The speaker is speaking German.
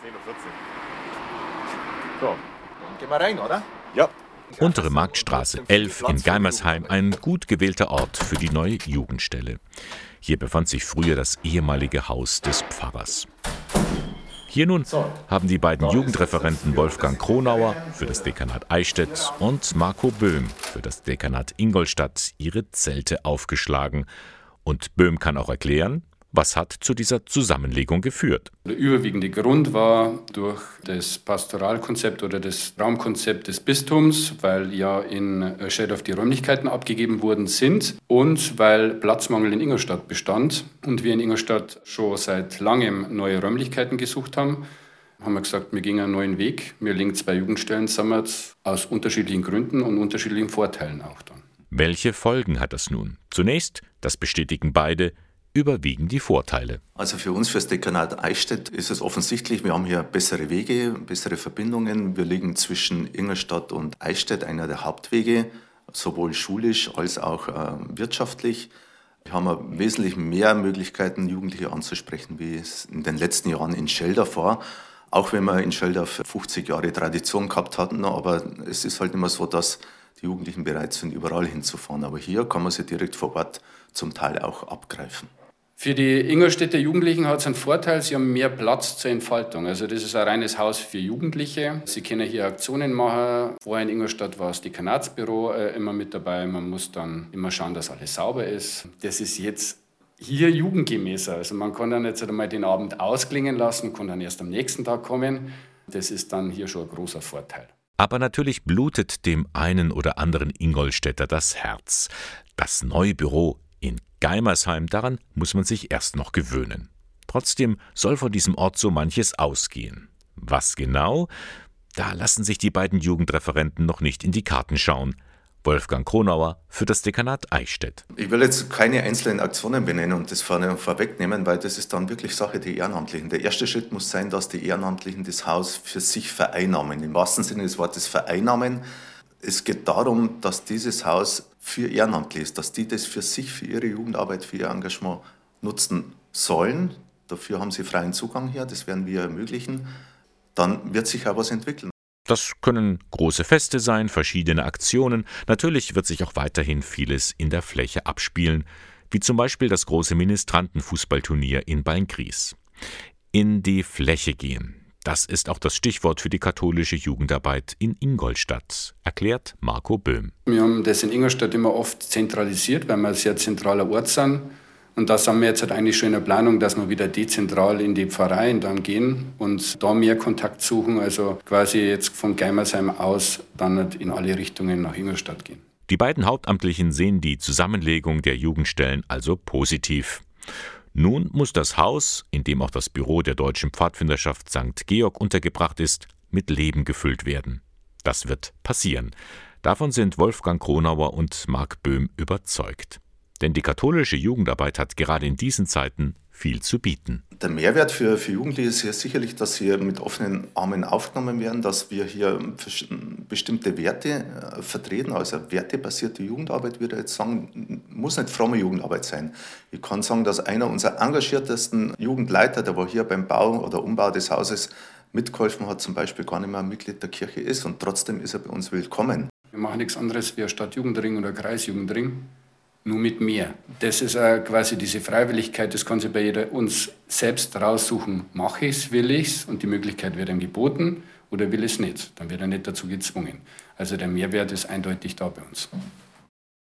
10.14 Uhr. So, dann gehen wir rein, oder? Ja. Untere Marktstraße 11 in Geimersheim, ein gut gewählter Ort für die neue Jugendstelle. Hier befand sich früher das ehemalige Haus des Pfarrers. Hier nun haben die beiden Jugendreferenten Wolfgang Kronauer für das Dekanat Eichstätt und Marco Böhm für das Dekanat Ingolstadt ihre Zelte aufgeschlagen. Und Böhm kann auch erklären, was hat zu dieser Zusammenlegung geführt? Der überwiegende Grund war durch das Pastoralkonzept oder das Raumkonzept des Bistums, weil ja in Schädorf die Räumlichkeiten abgegeben worden sind und weil Platzmangel in Ingolstadt bestand und wir in Ingolstadt schon seit langem neue Räumlichkeiten gesucht haben haben wir gesagt, wir gehen einen neuen Weg. Wir legen zwei Jugendstellen zusammen aus unterschiedlichen Gründen und unterschiedlichen Vorteilen auch dann. Welche Folgen hat das nun? Zunächst, das bestätigen beide, überwiegen die Vorteile. Also für uns, für das Dekanat Eichstätt, ist es offensichtlich, wir haben hier bessere Wege, bessere Verbindungen. Wir liegen zwischen Ingolstadt und Eichstätt, einer der Hauptwege, sowohl schulisch als auch äh, wirtschaftlich. Wir haben wesentlich mehr Möglichkeiten, Jugendliche anzusprechen, wie es in den letzten Jahren in Scheldorf war. Auch wenn wir in Scheldorf 50 Jahre Tradition gehabt hatten, aber es ist halt immer so, dass die Jugendlichen bereit sind, überall hinzufahren. Aber hier kann man sie direkt vor Ort zum Teil auch abgreifen. Für die Ingolstädter Jugendlichen hat es einen Vorteil, sie haben mehr Platz zur Entfaltung. Also das ist ein reines Haus für Jugendliche. Sie können hier Aktionen machen. Vorher in Ingolstadt war das Dekanatsbüro äh, immer mit dabei. Man muss dann immer schauen, dass alles sauber ist. Das ist jetzt hier jugendgemäßer. Also man kann dann jetzt einmal den Abend ausklingen lassen, kann dann erst am nächsten Tag kommen. Das ist dann hier schon ein großer Vorteil. Aber natürlich blutet dem einen oder anderen Ingolstädter das Herz. Das neue Büro in Geimersheim, daran muss man sich erst noch gewöhnen. Trotzdem soll von diesem Ort so manches ausgehen. Was genau? Da lassen sich die beiden Jugendreferenten noch nicht in die Karten schauen. Wolfgang Kronauer für das Dekanat Eichstätt. Ich will jetzt keine einzelnen Aktionen benennen und das vorne vorwegnehmen, weil das ist dann wirklich Sache der Ehrenamtlichen. Der erste Schritt muss sein, dass die Ehrenamtlichen das Haus für sich vereinnahmen. Im wahrsten Sinne des Wortes vereinnahmen. Es geht darum, dass dieses Haus für Ehrenamtliche ist, dass die das für sich, für ihre Jugendarbeit, für ihr Engagement nutzen sollen. Dafür haben sie freien Zugang hier, das werden wir ermöglichen. Dann wird sich auch was entwickeln. Das können große Feste sein, verschiedene Aktionen. Natürlich wird sich auch weiterhin vieles in der Fläche abspielen, wie zum Beispiel das große Ministrantenfußballturnier in Beinkries. In die Fläche gehen, das ist auch das Stichwort für die katholische Jugendarbeit in Ingolstadt, erklärt Marco Böhm. Wir haben das in Ingolstadt immer oft zentralisiert, weil wir ein sehr zentraler Ort sind. Und da haben wir jetzt halt eigentlich schon in der Planung, dass wir wieder dezentral in die Pfarreien dann gehen und da mehr Kontakt suchen. Also quasi jetzt von Geimersheim aus dann nicht in alle Richtungen nach Ingolstadt gehen. Die beiden Hauptamtlichen sehen die Zusammenlegung der Jugendstellen also positiv. Nun muss das Haus, in dem auch das Büro der Deutschen Pfadfinderschaft St. Georg untergebracht ist, mit Leben gefüllt werden. Das wird passieren. Davon sind Wolfgang Kronauer und Marc Böhm überzeugt. Denn die katholische Jugendarbeit hat gerade in diesen Zeiten viel zu bieten. Der Mehrwert für, für Jugendliche ist ja sicherlich, dass sie mit offenen Armen aufgenommen werden, dass wir hier bestimmte Werte äh, vertreten, also wertebasierte Jugendarbeit, würde ich jetzt sagen, muss nicht fromme Jugendarbeit sein. Ich kann sagen, dass einer unserer engagiertesten Jugendleiter, der war hier beim Bau oder Umbau des Hauses mitgeholfen hat, zum Beispiel gar nicht mehr Mitglied der Kirche ist und trotzdem ist er bei uns willkommen. Wir machen nichts anderes wie ein Stadtjugendring oder Kreisjugendring nur mit mir. Das ist äh, quasi diese Freiwilligkeit, das kann sich bei jeder uns selbst raussuchen, mache ich es, will ich es und die Möglichkeit wird ihm geboten oder will es nicht. Dann wird er nicht dazu gezwungen. Also der Mehrwert ist eindeutig da bei uns.